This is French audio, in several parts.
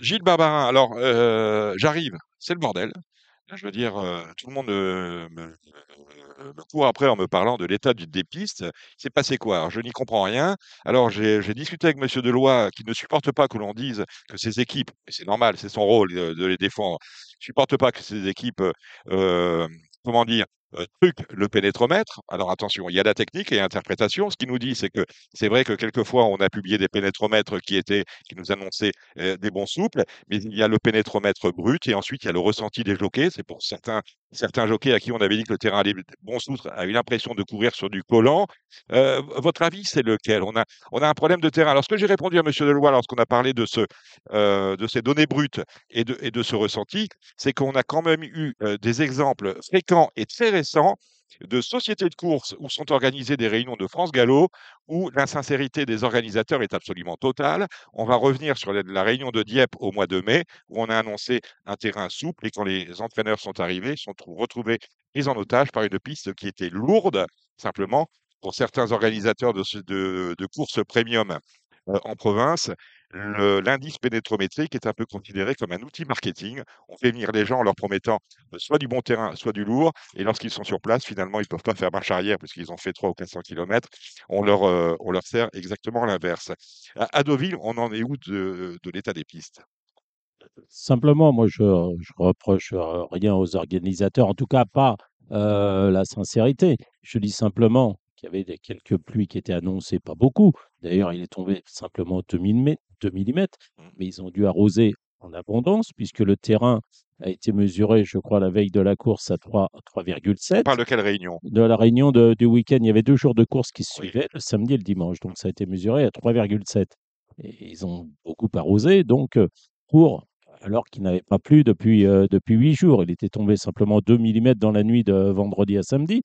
Gilles Barbarin, alors euh, j'arrive, c'est le bordel. Je veux dire, euh, tout le monde euh, me, court après en me parlant de l'état du- des pistes. C'est passé quoi? Je n'y comprends rien. Alors j'ai discuté avec Monsieur Deloy, qui ne supporte pas que l'on dise que ses équipes, et c'est normal, c'est son rôle de, les défendre, supporte pas que ses équipes, comment dire, le pénétromètre. Alors attention, il y a la technique et l'interprétation. Ce qu'il nous dit, c'est que c'est vrai que quelquefois on a publié des pénétromètres qui étaient, qui nous annonçaient euh, des bons souples, mais il y a le pénétromètre brut et ensuite il y a le ressenti des jockeys. C'est pour certains, certains jockeys à qui on avait dit que le terrain allait bon souple, a eu l'impression de courir sur du collant. Euh, votre avis, c'est lequel? On a, on a un problème de terrain. Alors, ce que j'ai répondu à M. Deloy lorsqu'on a parlé de, ce, euh, de ces données brutes et de, et de ce ressenti, c'est qu'on a quand même eu des exemples fréquents et très récents de sociétés de course où sont organisées des réunions de France Gallo où l'insincérité des organisateurs est absolument totale. On va revenir sur la, réunion de Dieppe au mois de mai où on a annoncé un terrain souple et quand les entraîneurs sont arrivés, ils sont trou- retrouvés pris en otage par une piste qui était lourde, simplement pour certains organisateurs de, courses premium euh, en province, l'indice pénétrométrique est un peu considéré comme un outil marketing. On fait venir les gens en leur promettant euh, soit du bon terrain, soit du lourd. Et lorsqu'ils sont sur place, finalement, ils ne peuvent pas faire marche arrière parce qu'ils ont fait 300 ou 400 km. On leur, euh, on leur sert exactement l'inverse. À, Deauville, on en est où de, l'état des pistes? Simplement, moi, je, je reproche euh, rien aux organisateurs, en tout cas pas la sincérité. Je dis simplement qu'il y avait quelques pluies qui étaient annoncées, pas beaucoup. D'ailleurs, il est tombé simplement 2 mm, 2 millimètres, Mm. mais ils ont dû arroser en abondance puisque le terrain a été mesuré, je crois, la veille de la course à 3, On 3,7. parle de quelle réunion? De la réunion de- du week-end, il y avait deux jours de course qui se Oui. suivaient, le samedi et le dimanche. Donc, ça a été mesuré à 3,7. Et ils ont beaucoup arrosé, donc, euh, pour, alors qu'il n'avait pas plu depuis, euh, depuis huit jours. Il était tombé simplement 2 mm dans la nuit de vendredi à samedi.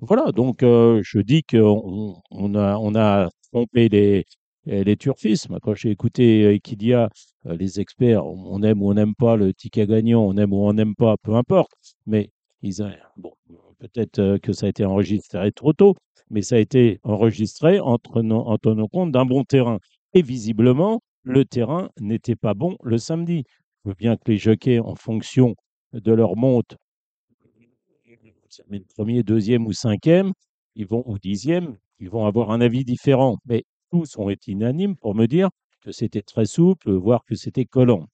Voilà, donc euh, je dis qu'on on a, on a trompé les, les turfistes. Moi, Quand j'ai écouté euh, Equidia, euh, les experts, on aime ou on n'aime pas le ticket gagnant, on aime ou on n'aime pas, peu importe. Mais bon, peut-être euh, que ça a été enregistré trop tôt, mais ça a été enregistré en tenant, en compte d'un bon terrain. Et visiblement, le terrain n'était pas bon le samedi. Je veux bien que les jockeys, en fonction de leur monte, premier, deuxième ou cinquième, ils vont, ou dixième, ils vont avoir un avis différent. Mais tous ont été unanimes pour me dire que c'était très souple, voire que c'était collant.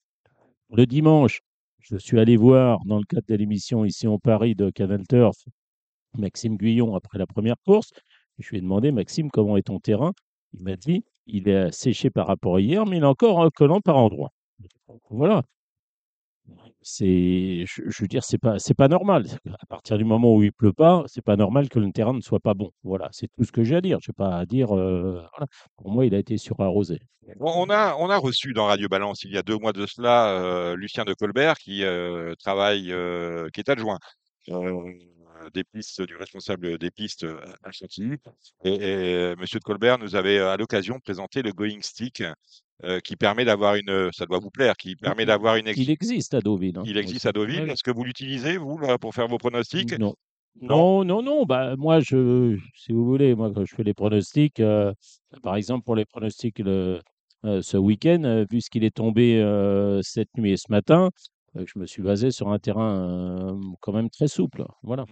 Le dimanche, je suis allé voir, dans le cadre de l'émission ici en Paris de Canal Turf, Maxime Guyon après la première course. Je lui ai demandé, Maxime, comment est ton terrain? Il m'a dit, il est séché par rapport à hier, mais il est encore euh, collant par endroit. Voilà. C'est, je, veux dire, c'est pas, c'est pas normal. À partir du moment où il pleut pas, c'est pas normal que le terrain ne soit pas bon. Voilà, c'est tout ce que j'ai à dire. Je vais pas à dire. euh. Pour moi, il a été surarrosé. On a, on a reçu dans Radio Balance il y a deux mois de cela euh, Lucien de Colbert qui euh, travaille, qui est adjoint des pistes du responsable des pistes euh, à Chantilly. Et, et Monsieur de Colbert nous avait euh, à l'occasion présenté le Going Stick euh, qui permet d'avoir une, ça doit vous plaire, qui permet d'avoir une. ex- Il existe à Deauville. hein, Il existe à Deauville. Ouais, Est-ce que vous l'utilisez vous là, pour faire vos pronostics? Non? Non. Non, non. Bah, moi, je, si vous voulez, moi, quand je fais les pronostics, euh, par exemple, pour les pronostics le- euh, ce week-end, euh, vu ce qu'il est tombé euh, cette nuit et ce matin, euh, je me suis basé sur un terrain euh, quand même très souple. Voilà,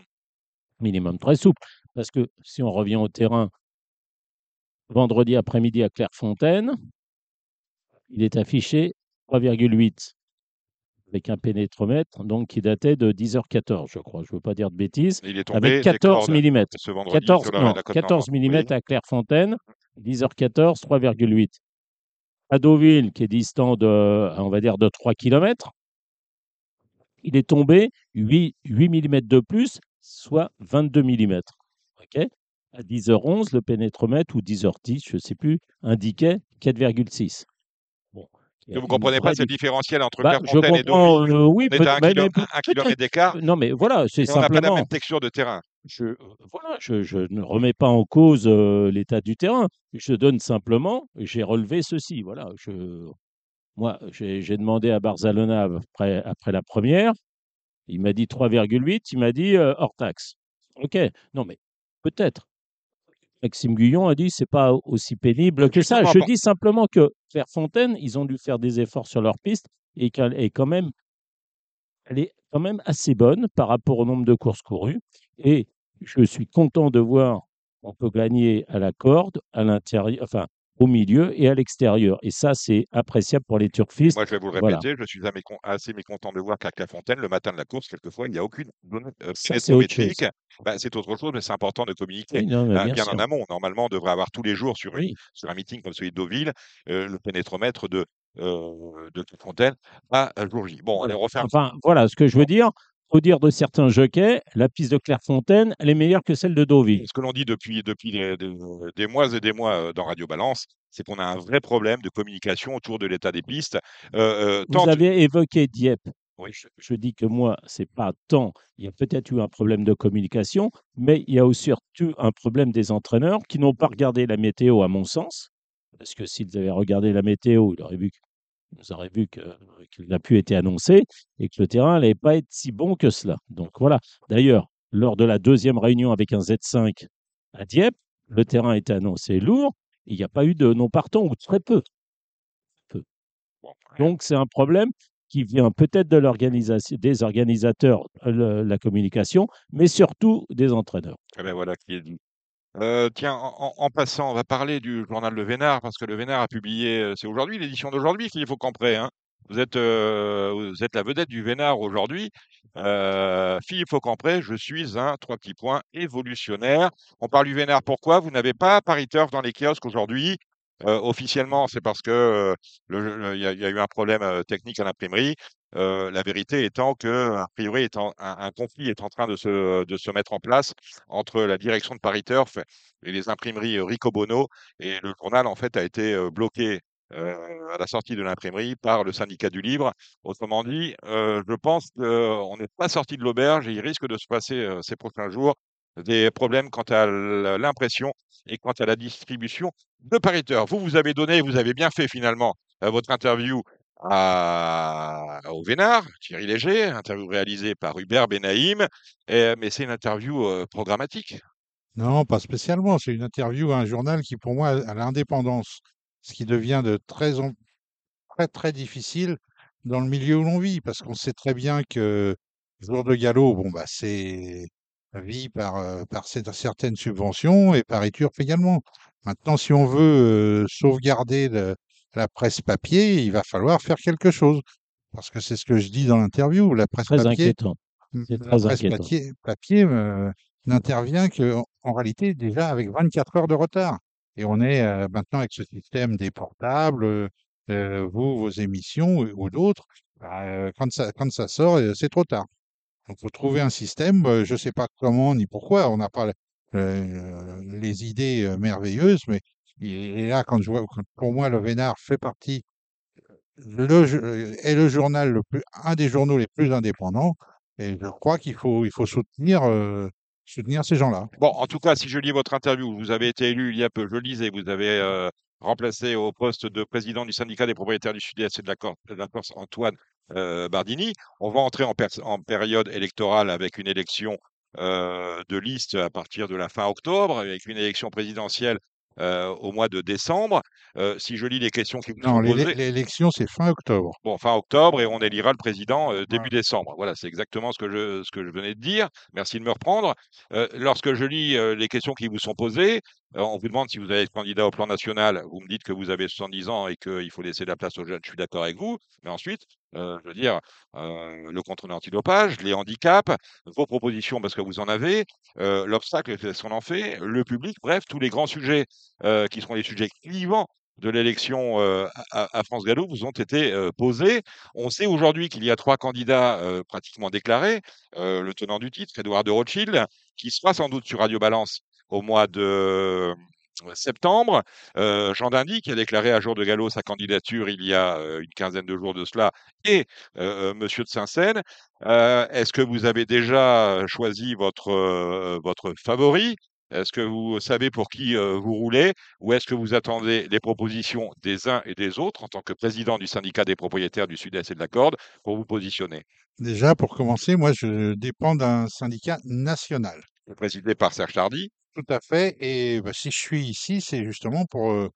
minimum très souple. Parce que si on revient au terrain, vendredi après-midi à Clairefontaine, il est affiché 3,8 avec un pénétromètre, donc qui datait de 10h14, je crois. Je ne veux pas dire de bêtises. Il est tombé Avec des 14 cordes mm. ce vendredi 14, sur la, non, la côte 14 normande. mm Oui. à Clairefontaine, 10h14, 3,8. À Deauville, qui est distant de, on va dire, de 3 km, il est tombé 8, 8 mm de plus, soit 22 mm. OK? À 10h11, le pénétromètre, ou 10h10, je ne sais plus, indiquait 4,6. Bon. vous une comprenez pas ce dif- différentiel entre Bah, Clairefontaine et Deauville. euh, oui, On est peut- à un, mais- kilo- mais peut- un kilomètre peut-être. d'écart Non, mais voilà, c'est et on n'a pas la simplement. même texture de terrain. Je, euh, voilà, je, je ne remets pas en cause euh, l'état du terrain. Je donne simplement, j'ai relevé ceci. Voilà, je, moi, j'ai j'ai demandé à Barzalona après, après la première. Il m'a dit 3,8. Il m'a dit euh, hors taxe. OK. Non, mais peut-être. Maxime Guyon a dit c'est pas aussi pénible que ça. Je dis simplement que Clairefontaine, ils ont dû faire des efforts sur leur piste et qu'elle est quand même, elle est quand même assez bonne par rapport au nombre de courses courues. Et je suis content de voir qu'on peut gagner à la corde, à l'intérieur, enfin au milieu et à l'extérieur. Et ça, c'est appréciable pour les turfistes. Moi, je vais vous le Voilà. répéter, je suis assez mécon- assez mécontent de voir qu'à Clairefontaine, le matin de la course, quelquefois, il n'y a aucune donnée euh, Ça, c'est autre chose. pénétrométrique. Bah, c'est autre chose, mais c'est important de communiquer. Oui, non, Hein, bien bien en amont, normalement, on devrait avoir tous les jours sur, une- sur un meeting comme celui de Deauville, euh, le pénétromètre de, euh, de Clairefontaine à jour J. Bon, voilà. on refait un Enfin, voilà ce que je veux dire. Faut dire de certains jockeys, la piste de Clairefontaine, elle est meilleure que celle de Deauville. Ce que l'on dit depuis, depuis des, mois et des mois euh, dans Radio Balance, c'est qu'on a un vrai problème de communication autour de l'état des pistes. Euh, euh, Vous tant- avez évoqué Dieppe. Oui. Je, je dis que moi, c'est pas tant. Il y a peut-être eu un problème de communication, mais il y a aussi surtout un problème des entraîneurs qui n'ont pas regardé la météo, à mon sens. Parce que s'ils avaient regardé la météo, ils auraient vu, ils auraient vu que la pluie était annoncée et que le terrain n'allait pas être si bon que cela. Donc voilà. D'ailleurs, lors de la deuxième réunion avec un Z5 à Dieppe, le terrain était annoncé lourd. et Il n'y a pas eu de non partant ou très peu. Bon, Donc, c'est un problème qui vient peut-être de l'organisation, des organisateurs, le- la communication, mais surtout des entraîneurs. Eh ben voilà qui. Euh, tiens, en, passant, on va parler du journal Le Vénard, parce que Le Vénard a publié, euh, c'est aujourd'hui, l'édition d'aujourd'hui, Philippe Faucampré. Hein. Vous êtes, euh, vous êtes la vedette du Vénard aujourd'hui. Philippe Faucampré, je suis un, trois petits points, évolutionnaire. On parle du Vénard, pourquoi? Vous n'avez pas Paris Turf dans les kiosques aujourd'hui. Officiellement, c'est parce que il y, a eu un problème technique à l'imprimerie. Euh, la vérité étant que, a priori, un, conflit est en train de se, mettre en place entre la direction de Paris Turf et les imprimeries euh, Ricobono. Et le journal, en fait, a été euh, bloqué à la sortie de l'imprimerie par le syndicat du livre. Autrement dit, je pense qu'on n'est pas sorti de l'auberge et il risque de se passer ces prochains jours des problèmes quant à l'impression et quant à la distribution de Paris Turf. Vous, vous avez donné, vous avez bien fait finalement votre interview au Vénard, Thierry Léger, interview réalisée par Hubert Benaïm, mais c'est une interview euh, programmatique. Non, pas spécialement. C'est une interview à un journal qui, pour moi, a l'indépendance, ce qui devient de très, très, très difficile dans le milieu où l'on vit, parce qu'on sait très bien que Jour de Galop, bon, bah, c'est vit par, euh, par certaines subventions et par Turf également. Maintenant, si on veut euh, sauvegarder le- la presse papier, il va falloir faire quelque chose, parce que c'est ce que je dis dans l'interview. La presse Très papier, inquiétant. La très presse inquiétant. papier, papier euh, n'intervient que en, en réalité déjà avec 24 heures de retard. Et on est euh, maintenant avec ce système des portables, euh, vous, vos émissions ou, ou d'autres, bah, euh, quand ça, quand ça sort, c'est trop tard. Donc, faut trouver un système, euh, je ne sais pas comment ni pourquoi, on n'a pas euh, les idées merveilleuses, mais et là, quand je vois, pour moi, le Vénard fait partie le, euh, est le journal le plus, un des journaux les plus indépendants. Et je crois qu'il faut, il faut soutenir, euh, soutenir ces gens-là. Bon, en tout cas, si je lis votre interview, vous avez été élu il y a peu, je lisais, vous avez euh, remplacé au poste de président du syndicat des propriétaires du Sud-Est et de la, Corse Antoine Bardini. On va entrer en, période électorale avec une élection de liste à partir de la fin octobre, avec une élection présidentielle euh, au mois de décembre. Euh, si je lis les questions qui vous Non, sont posées, l'élection, c'est fin octobre. Bon, fin octobre et on élira le président euh, début décembre. Voilà, c'est exactement ce que je, ce que je venais de dire. Merci de me reprendre. Euh, lorsque je lis euh, les questions qui vous sont posées, on vous demande si vous allez être candidat au plan national. Vous me dites que vous avez 70 ans et qu'il faut laisser la place aux jeunes. Je suis d'accord avec vous. Mais ensuite, euh, je veux dire, euh, le contrôle antidopage, les handicaps, vos propositions parce que vous en avez, euh, l'obstacle, qu'est-ce qu'on en fait, le public, bref, tous les grands sujets qui seront les sujets clivants de l'élection à, France Gallo vous ont été euh, posés. On sait aujourd'hui qu'il y a trois candidats pratiquement déclarés. Le tenant du titre, Edouard de Rothschild, qui sera sans doute sur Radio Balance au mois de septembre. Euh, Jean Dindy, qui a déclaré à jour de galop sa candidature il y a euh, une quinzaine de jours de cela, et euh, Monsieur de Saint-Seine. Est-ce que vous avez déjà choisi votre, votre favori? Est-ce que vous savez pour qui euh, vous roulez? Ou est-ce que vous attendez les propositions des uns et des autres en tant que président du syndicat des propriétaires du Sud-Est et de la Corde pour vous positionner? Déjà, pour commencer, moi, je dépends d'un syndicat national. Présidé par Serge Tardy. Tout à fait. Et bah, si je suis ici, c'est justement pour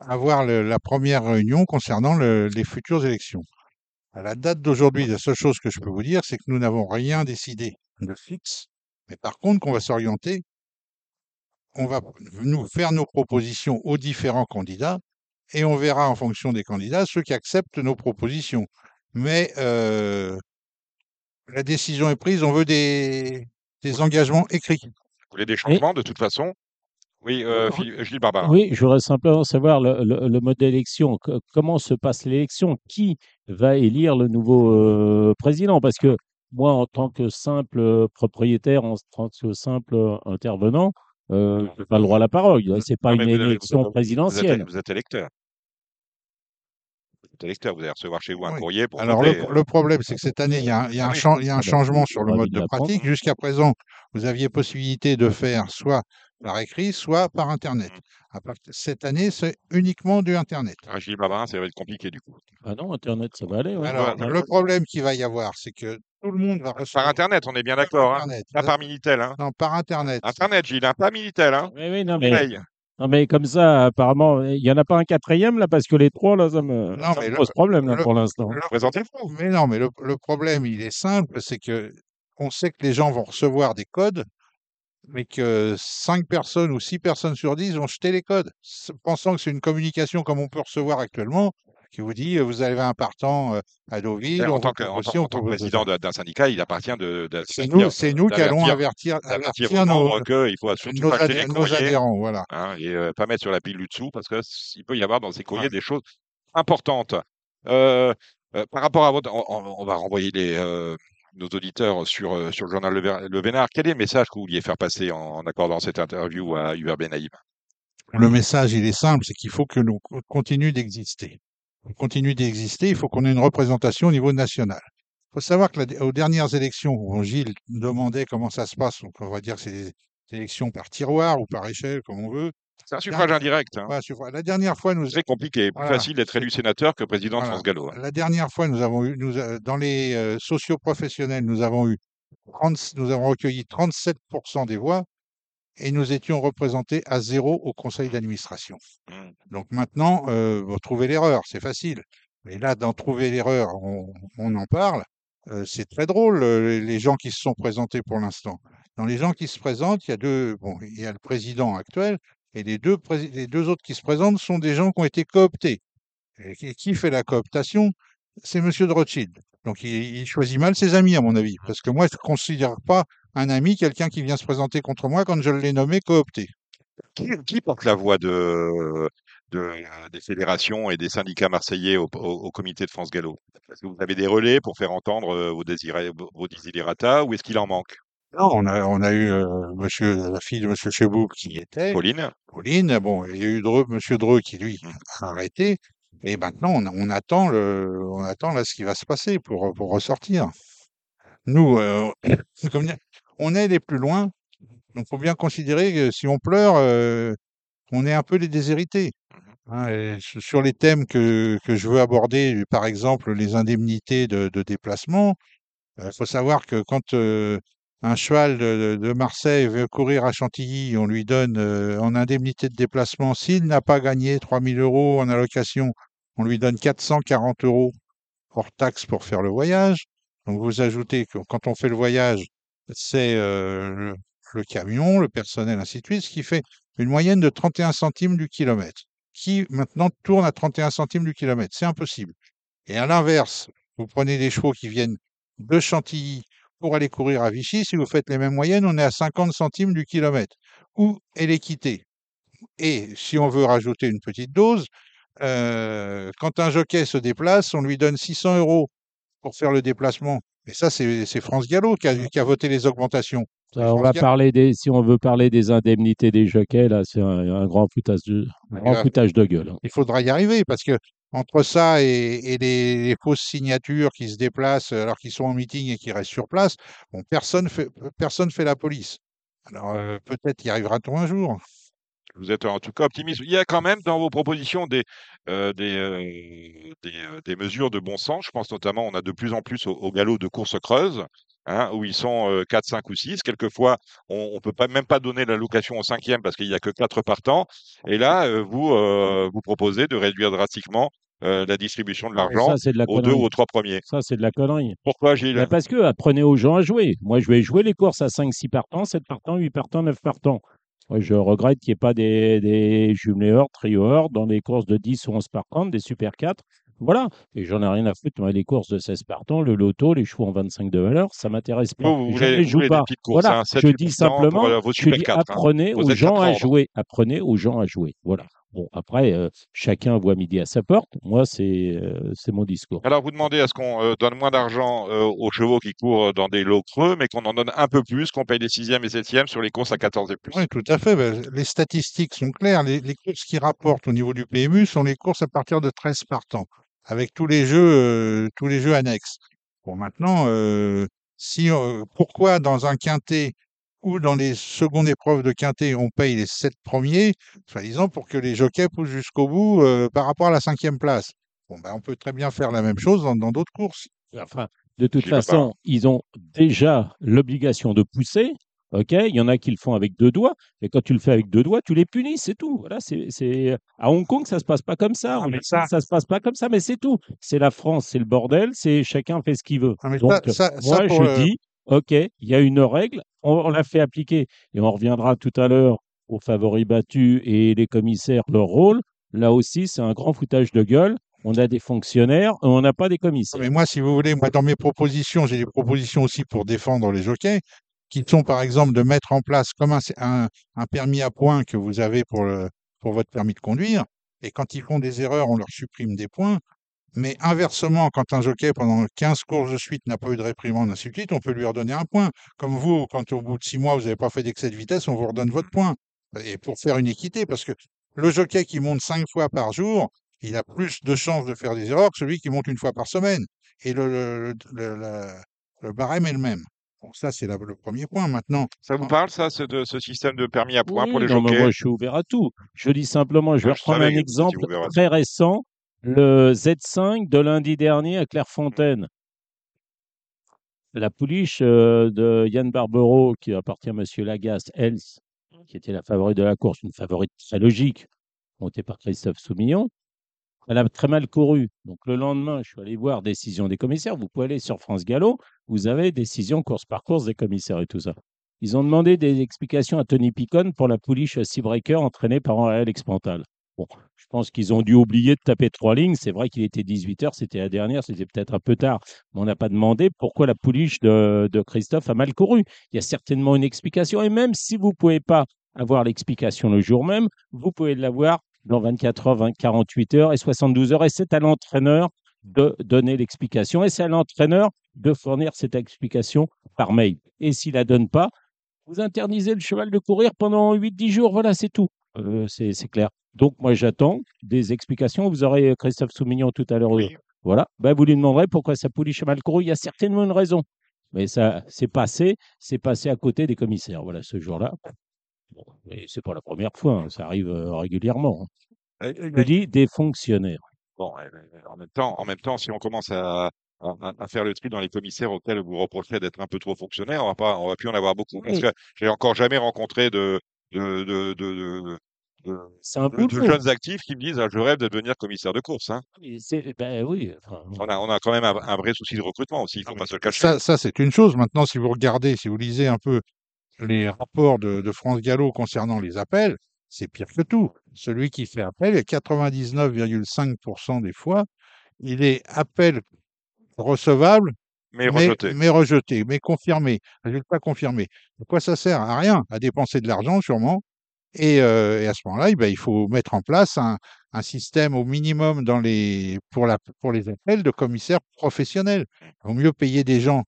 avoir la première réunion concernant le- les futures élections. À la date d'aujourd'hui, la seule chose que je peux vous dire, c'est que nous n'avons rien décidé de fixe, mais par contre qu'on va s'orienter, on va nous faire nos propositions aux différents candidats et on verra en fonction des candidats ceux qui acceptent nos propositions. Mais la décision est prise, on veut des engagements écrits. Vous voulez des changements de toute façon? Oui, euh, Gilles Barbara. Oui, je voudrais simplement savoir le, le- le mode d'élection. Co- Comment se passe l'élection? Qui va élire le nouveau euh, président? Parce que moi, en tant que simple propriétaire, en tant que simple intervenant, euh, je n'ai pas le droit à la parole. C'est pas Ah, une vous vous élection êtes- présidentielle. vous êtes électeur. Vous allez recevoir chez vous un Oui. courrier pour Alors, le, le problème, c'est que cette année, il y a, un- il y a un, Ah oui. chan- il y a un Ah changement sur le mode de pratique. Jusqu'à présent, vous aviez possibilité de faire soit par écrit, soit par Internet. Mmh. Cette année, c'est uniquement du Internet. Ah, Gilles Barbarin, ça va être compliqué du coup. Ah non, Internet, ça va aller. ouais. Alors, ouais. le problème qu'il va y avoir, c'est que tout le monde va Par recevoir Internet, on est bien par d'accord. Hein. Internet. Pas par Minitel. Hein. Non, par Internet. Internet, Gilles, hein, pas Minitel. Hein. Oui, oui, non, On mais. Non, mais comme ça, apparemment, il n'y en a pas un quatrième là, parce que les trois, là, ça me, Non, ça mais me le- pose problème là, le- pour l'instant. Mais non, mais le, le problème, il est simple, c'est que on sait que les gens vont recevoir des codes, mais que cinq personnes ou six personnes sur 10 vont jeter les codes, pensant que c'est une communication comme on peut recevoir actuellement, qui vous dit, vous avez un partant euh, à Deauville, En tant que, en en tant que président d'un syndicat, il appartient de, de- C'est nous, c'est nous qui allons avertir, avertir aux nos, membres qu'il faut surtout nos, pas les nos adhérents. Voilà. hein, et euh, pas mettre sur la pile du dessous parce qu'il peut y avoir dans ces courriers Ouais. des choses importantes. Euh, euh, par rapport à votre, on, va renvoyer les, nos auditeurs sur, sur le journal Le, Le Vénard. Quel est le message que vous vouliez faire passer en, en accordant cette interview à Hubert Benaïm? Le message, il est simple, c'est qu'il faut que nous co- continuions d'exister. On continue d'exister, il faut qu'on ait une représentation au niveau national. Il faut savoir que la- aux dernières élections, où Gilles demandait comment ça se passe, donc on va dire que c'est des élections par tiroir ou par échelle, comme on veut. C'est un suffrage indirect. Hein. Voilà. La dernière fois, nous, C'est compliqué. Plus Voilà. facile d'être élu sénateur que président de. France Gallo. hein. la dernière fois, nous avons eu, nous, a- dans les euh, socioprofessionnels, nous avons eu 30 nous avons recueilli 37% des voix et nous étions représentés à zéro au conseil d'administration. Mm. Donc maintenant, euh, vous trouvez l'erreur, c'est facile. Mais là, d'en trouver l'erreur, on, on en parle. Euh, c'est très drôle, euh, les- gens qui se sont présentés pour l'instant. Dans les gens qui se présentent, il y a deux, bon, il y a le président actuel et les deux, prési- les deux autres qui se présentent sont des gens qui ont été cooptés. Et qui, qui fait la cooptation? C'est Monsieur de Rothschild. Donc il, il choisit mal ses amis, à mon avis, parce que moi, je ne considère pas un ami quelqu'un qui vient se présenter contre moi quand je l'ai nommé coopté. Qui, qui porte la voix de, de, des fédérations et des syndicats marseillais au, au- au comité de France Gallo? Est-ce que vous avez des relais pour faire entendre euh, vos, désiré- vos desiderata ou est-ce qu'il en manque? Non, on a, on a eu euh, monsieur, la fille de Monsieur Chebouk qui y était, Pauline Pauline. Bon, il y a eu Dreux, Monsieur Dreux qui lui Mm. a arrêté. Et maintenant, on, on attend le, on attend là ce qui va se passer pour, pour ressortir. Nous, euh, comment dire, on est les plus loin. Donc, faut bien considérer que si on pleure, euh, on est un peu les déshérités. Hein, et su- sur les thèmes que, que je veux aborder, par exemple les indemnités de, de déplacement, il faut savoir que quand euh, un cheval de, de Marseille veut courir à Chantilly, on lui donne euh, en indemnité de déplacement, s'il n'a pas gagné 3000 euros en allocation, on lui donne 440 euros hors taxe pour faire le voyage. Donc vous ajoutez que quand on fait le voyage, c'est le, le camion, le personnel, ainsi de suite, ce qui fait une moyenne de 31 centimes du kilomètre, qui maintenant tourne à 31 centimes du kilomètre. C'est impossible. Et à l'inverse, vous prenez des chevaux qui viennent de Chantilly pour aller courir à Vichy, si vous faites les mêmes moyennes, on est à 50 centimes du kilomètre. Où est l'équité? Et si on veut rajouter une petite dose, euh, quand un jockey se déplace, on lui donne 600 euros pour faire le déplacement. Et ça, c'est France Gallo qui a, qui a voté les augmentations. Ça, Je on va parler des, si on veut parler des indemnités des jockeys, là, c'est un, un grand foutage de, un grand va- foutage de gueule. hein. Il faudra y arriver parce que entre ça et, et les, les fausses signatures qui se déplacent alors qu'ils sont en meeting et qui restent sur place, bon, personne fait personne fait la police. Alors euh, peut-être y arrivera-t-on un jour. Vous êtes en tout cas optimiste. Il y a quand même dans vos propositions des, euh, des, euh, des, euh, des mesures de bon sens. Je pense notamment, on a de plus en plus au, au galop de course creuse, hein, où ils sont euh, 4, 5 ou 6. Quelquefois, on ne peut pas, même pas donner l'allocation au cinquième parce qu'il n'y a que 4 partants. Et là, vous, vous proposez de réduire drastiquement euh, la distribution de Ah, l'argent la aux deux ou aux trois premiers. Ça, c'est de la connerie. Pourquoi, Gilles? Bah, parce que apprenez aux gens à jouer. Moi, je vais jouer les courses à 5-6 partants, 7 partants, 8 partants, 9 partants. Je regrette qu'il n'y ait pas des, des jumelés hors, trio hors dans les courses de 10 ou 11 partants, des super 4. Voilà. Et j'en ai rien à foutre. Moi, les courses de 16 partants, le loto, les chevaux en 25 de valeur, ça m'intéresse pas. Vous, vous je voulez, ne les joue pas. courses, Voilà. hein, 7, je 8 dis simplement, euh, je dis 4. hein. apprenez Vos aux gens à Z4 jouer. Apprenez aux gens à jouer. Voilà. Bon, après, euh, chacun voit midi à sa porte. Moi, c'est euh, c'est mon discours. Alors, vous demandez à ce qu'on euh, donne moins d'argent euh, aux chevaux qui courent dans des lots creux, mais qu'on en donne un peu plus, qu'on paye les sixièmes et septièmes sur les courses à 14 et plus. Oui, tout à fait. Ben, les statistiques sont claires. Les, les courses qui rapportent au niveau du PMU sont les courses à partir de 13 partants, avec tous les jeux, euh, tous les jeux annexes. Bon, maintenant, euh, si, euh, pourquoi dans un quintet ou dans les secondes épreuves de quintet, on paye les sept premiers, soi-disant pour que les jockeys poussent jusqu'au bout euh, par rapport à la cinquième place. Bon, ben, on peut très bien faire la même chose dans d'autres courses. Enfin, de toute façon, ils ont déjà l'obligation de pousser. OK, il y en a qui le font avec deux doigts, mais quand tu le fais avec deux doigts, tu les punis, c'est tout. Voilà, c'est, c'est... À Hong Kong, ça se passe pas comme ça. Ah, mais ça- ça se passe pas comme ça, mais c'est tout. C'est la France, c'est le bordel, c'est chacun fait ce qu'il veut. Ah, mais Donc, ça- ça- ça moi, pour je le- dis, OK, il y a une règle, on, l'a fait appliquer, et on reviendra tout à l'heure aux favoris battus et les commissaires, leur rôle. Là aussi, c'est un grand foutage de gueule. On a des fonctionnaires, on n'a pas des commissaires. Mais moi, si vous voulez, moi, dans mes propositions, j'ai des propositions aussi pour défendre les jockeys, qui sont par exemple de mettre en place comme un, permis à points que vous avez pour votre permis de conduire. Et quand ils font des erreurs, on leur supprime des points. Mais inversement, quand un jockey, pendant 15 courses de suite, n'a pas eu de réprimande, ainsi de suite, on peut lui redonner un point. Comme vous, quand au bout de 6 mois, vous n'avez pas fait d'excès de vitesse, on vous redonne votre point. Et pour faire une équité, parce que le jockey qui monte 5 fois par jour, il a plus de chances de faire des erreurs que celui qui monte une fois par semaine. Et le, le, le, le- le barème est le même. Bon, ça, c'est la- le premier point. Maintenant, Ça vous parle, ça, ce, de, ce système de permis à points pour les non, jockeys moi, je suis ouvert à tout. Je dis simplement, je vais Ah, reprendre un exemple très récent, le Z5 de lundi dernier à Clairefontaine. La pouliche euh, de Yann Barbero, qui appartient à M. Lagasse, Else, qui était la favorite de la course, une favorite très logique, montée par Christophe Soumillon, elle a très mal couru. Donc le lendemain, je suis allé voir décision des commissaires. Vous pouvez aller sur France Gallo, vous avez décision course par course des commissaires et tout ça. Ils ont demandé des explications à Tony Picon pour la pouliche Seabreaker entraînée par Alex Pantal. Bon, je pense qu'ils ont dû oublier de taper trois lignes. C'est vrai qu'il était 18h, c'était la dernière, c'était peut-être un peu tard. Mais on n'a pas demandé pourquoi la pouliche de, Christophe a mal couru. Il y a certainement une explication. Et même si vous ne pouvez pas avoir l'explication le jour même, vous pouvez l'avoir dans 24 heures, 20, 48 heures et 72 heures. Et c'est à l'entraîneur de donner l'explication. Et c'est à l'entraîneur de fournir cette explication par mail. Et s'il la donne pas, vous interdisez le cheval de courir pendant 8-10 jours. Voilà, c'est tout. Euh, c'est clair. Donc, moi, j'attends des explications. Vous aurez Christophe Soumignon tout à l'heure. Oui. Voilà. Ben, vous lui demanderez pourquoi sa pouliche mal couru. Il y a certainement une raison. Mais ça, c'est passé, c'est passé à côté des commissaires. Voilà, ce jour-là. Bon, et c'est pas la première fois, hein, ça arrive euh, régulièrement. hein. Je dis des fonctionnaires. Bon, euh, euh, en même temps, en même temps, si on commence à, faire le tri dans les commissaires auxquels vous reprochez d'être un peu trop fonctionnaire, on va pas, on va plus en avoir beaucoup. Parce que j'ai encore jamais rencontré de, de, de, de, de, de- C'est un de- de boulot. jeunes actifs qui me disent ah, je rêve de devenir commissaire de course. Hein. C'est- Ben oui. enfin, On a, on a quand même un, un vrai souci de recrutement aussi, il faut pas se le cacher. ça, ça c'est une chose. Maintenant, si vous regardez, si vous lisez un peu les rapports de, de France Gallo concernant les appels, c'est pire que tout. Celui qui fait appel, et 99,5% des fois, il est appel recevable, mais mais, rejeté. mais rejeté, mais confirmé, résultat confirmé. De quoi ça sert? À rien, à dépenser de l'argent sûrement. Et, euh, et à ce moment-là, eh ben, il faut mettre en place un, un système au minimum dans les, pour, la, pour les appels de commissaires professionnels. Il vaut mieux payer des gens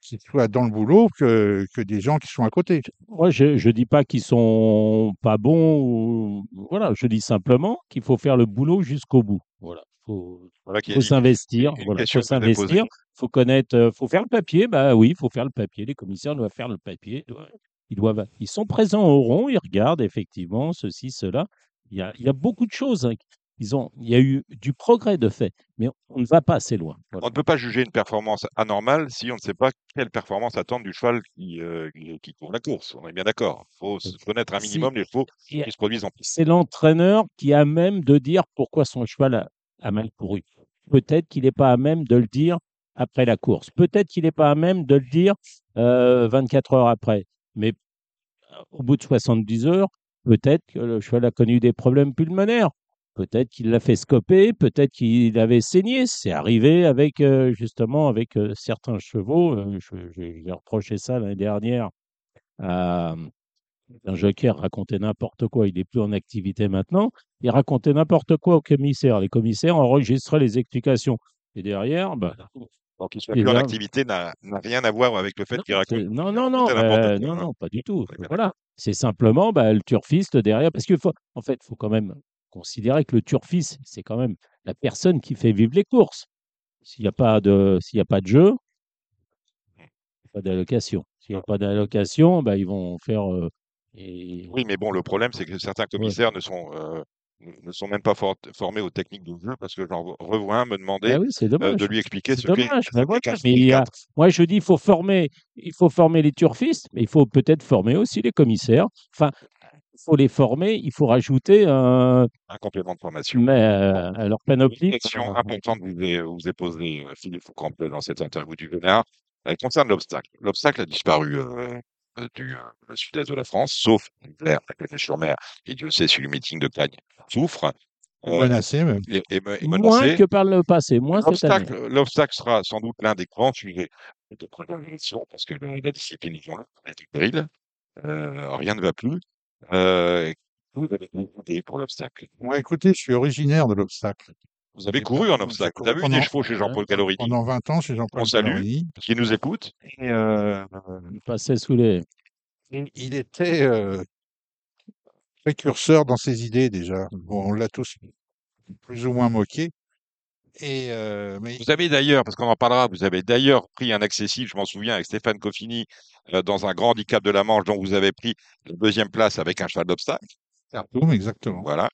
qui soient dans le boulot que, que des gens qui sont à côté. Moi, je ne dis pas qu'ils sont pas bons. Ou... Voilà, je dis simplement qu'il faut faire le boulot jusqu'au bout. Voilà, faut, Voilà faut s'investir. une Voilà, question faut s'investir. Faut connaître. faut faire le papier. Bah oui, il faut faire le papier. Les commissaires doivent faire le papier. Doivent- Ils doivent. Ils sont présents au rond. Ils regardent effectivement ceci, cela. Il y a, il y a beaucoup de choses. hein. Ils ont. Il y a eu du progrès de fait, mais on ne va pas assez loin. Voilà. On ne peut pas juger une performance anormale si on ne sait pas quelle performance attendre du cheval qui, euh, qui- court la course. On est bien d'accord. Il faut se connaître un minimum les chevaux qui se produisent en piste. c'est l'entraîneur qui a même de dire pourquoi son cheval a, a mal couru. Peut-être qu'il n'est pas à même de le dire après la course. Peut-être qu'il n'est pas à même de le dire 24 heures après. Mais au bout de 70 heures, peut-être que le cheval a connu des problèmes pulmonaires. Peut-être qu'il l'a fait scoper, peut-être qu'il avait saigné. C'est arrivé avec justement avec certains chevaux. J'ai reproché ça l'année dernière à un joker racontait n'importe quoi. Il n'est plus en activité maintenant. Il racontait n'importe quoi aux commissaires. Les commissaires enregistraient les explications. Et derrière, bah, donc, qu'il soit plus en activité n'a rien à voir avec le fait qu'il raconte. Non, non, non, non, non, pas du tout. Voilà. C'est simplement bah, le turfiste derrière. Parce qu'il faut, en fait, il faut quand même considérer que le turfiste, c'est quand même la personne qui fait vivre les courses. S'il n'y a pas de, y a pas de jeu, pas d'allocation. S'il n'y a pas d'allocation, bah, ils vont faire. Euh, oui, mais bon, le problème, c'est que certains commissaires ne sont euh, ne sont même pas formés aux techniques de jeu parce que j'en revois un me demander ah oui, euh, de lui expliquer ce qu'est mais Moi, je dis, il faut former, il faut former les turfistes, mais il faut peut-être former aussi les commissaires. Enfin, il faut les former, il faut rajouter un, un complément de formation. Mais euh, à leur panoplie. Une question importante que vous avez, posée, euh, Philippe Foucault, dans cette interview du Vénard, elle concerne l'obstacle. L'obstacle a disparu du sud-est de la France, sauf l'hiver, la sur mer, et Dieu sait si le meeting de Cagnes souffre. Euh, menacé, même. Et, et, et moins que par le passé, moins L'obstacle, l'obstacle sera sans doute l'un des grands sujets de parce que la, discipline est péril. Euh, rien ne va plus. Euh, vous avez idée pour l'obstacle Moi, écoutez, je suis originaire de l'obstacle. Vous avez couru en obstacle. Vous avez vu des chevaux chez Jean-Paul Gallorini Pendant 20 ans chez Jean-Paul salue, qui nous écoute. Et euh, il passait sous les... Il était euh, précurseur dans ses idées déjà. Bon, on l'a tous plus ou moins moqué. Et euh, mais... Vous avez d'ailleurs, parce qu'on en parlera, vous avez d'ailleurs pris un accessible, je m'en souviens, avec Stéphane Coffini, euh, dans un grand handicap de la Manche, dont vous avez pris la deuxième place avec un cheval d'obstacle. exactement. Voilà.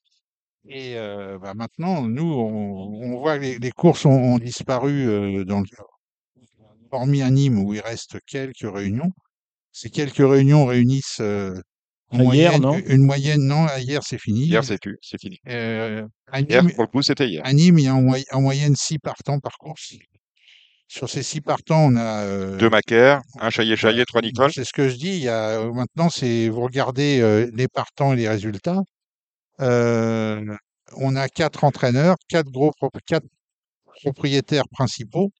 Et euh, bah maintenant, nous, on, on voit que les, les courses ont, ont disparu euh, dans le hormis à Nîmes où il reste quelques réunions. Ces quelques réunions réunissent euh, une moyenne, non? une moyenne, non, hier c'est fini. Hier c'est plus, c'est fini. Euh, à hier, Nîmes, pour le coup, c'était hier. à Nîmes, il y a en, moy- en moyenne six partants par course. Sur ces six partants, on a euh, Deux Macaire, un Chaillet-Chaillet, trois Nicole. C'est ce que je dis. Il y a maintenant, c'est vous regardez euh, les partants et les résultats. Euh, on a quatre entraîneurs, quatre gros quatre propriétaires principaux.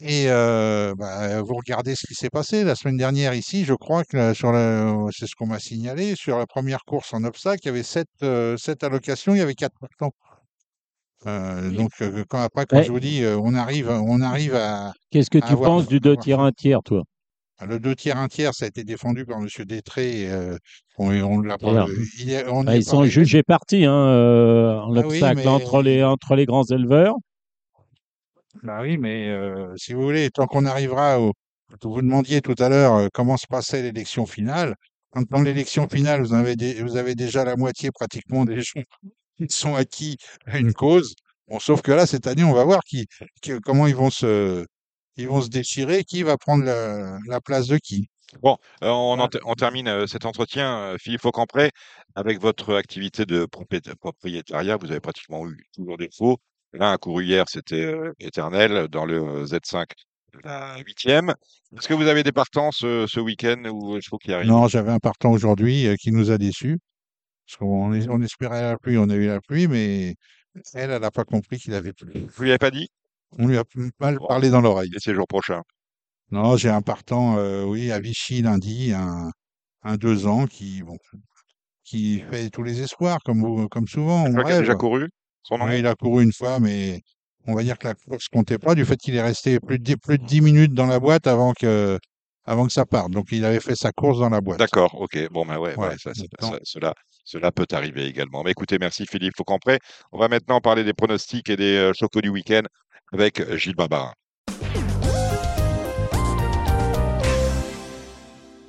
Et euh, bah, vous regardez ce qui s'est passé la semaine dernière ici. Je crois que euh, sur le, c'est ce qu'on m'a signalé sur la première course en obstacle, il y avait sept, euh, sept allocations, il y avait quatre partants. Euh, donc quand après, quand Ouais. je vous dis, on arrive, on arrive à Qu'est-ce que tu penses du deux tiers un tiers, toi? Le deux tiers un tiers, ça a été défendu par Monsieur Détré. euh, on, on l'a pas. Euh, il est- on Bah, Ils pas sont jugés partis hein, euh, en Ah oui, obstacle mais- entre, les, entre les grands éleveurs. Bah oui, mais euh, si vous voulez, tant qu'on arrivera au. Vous demandiez tout à l'heure comment se passait l'élection finale. Quand dans l'élection finale, vous avez, dé- vous avez déjà la moitié pratiquement des gens qui sont acquis à une cause. Bon, sauf que là, cette année, on va voir qui, qui- comment ils vont se, ils vont se déchirer, qui va prendre la, la place de qui? Bon, euh, on, en ter- on termine euh, cet entretien, euh, Philippe Faucampré, avec votre activité de propriét- propriétariat. Vous avez pratiquement eu toujours des faux. Là, un couru hier, c'était éternel dans le euh, Z5, la huitième. Est-ce que vous avez des partants ce, ce week-end ou il faut qu'il arrive? Non, j'avais un partant aujourd'hui qui nous a déçus. Parce qu'on on espérait la pluie, on a eu la pluie, mais elle, elle n'a pas compris qu'il avait plu. Vous lui avez pas dit? On lui a mal parlé dans l'oreille. Et c'est le jour prochain. Non, j'ai un partant, euh, oui, à Vichy lundi, un, un deux ans qui, bon, qui fait tous les espoirs, comme, vous- comme souvent. On qu'il a déjà rêve. couru son Ouais, il a couru une fois, mais on va dire que la course comptait pas du fait qu'il est resté plus de, dix- plus de 10 minutes dans la boîte avant que, avant que ça parte. Donc, il avait fait sa course dans la boîte. D'accord, ok. Bon, ben ouais, Voilà. ouais, ça, ça- Non. ça- cela, cela peut arriver également. Mais écoutez, merci Philippe Faucampré. On va maintenant parler des pronostics et des euh, chocos du week-end avec Gilles Barbarin.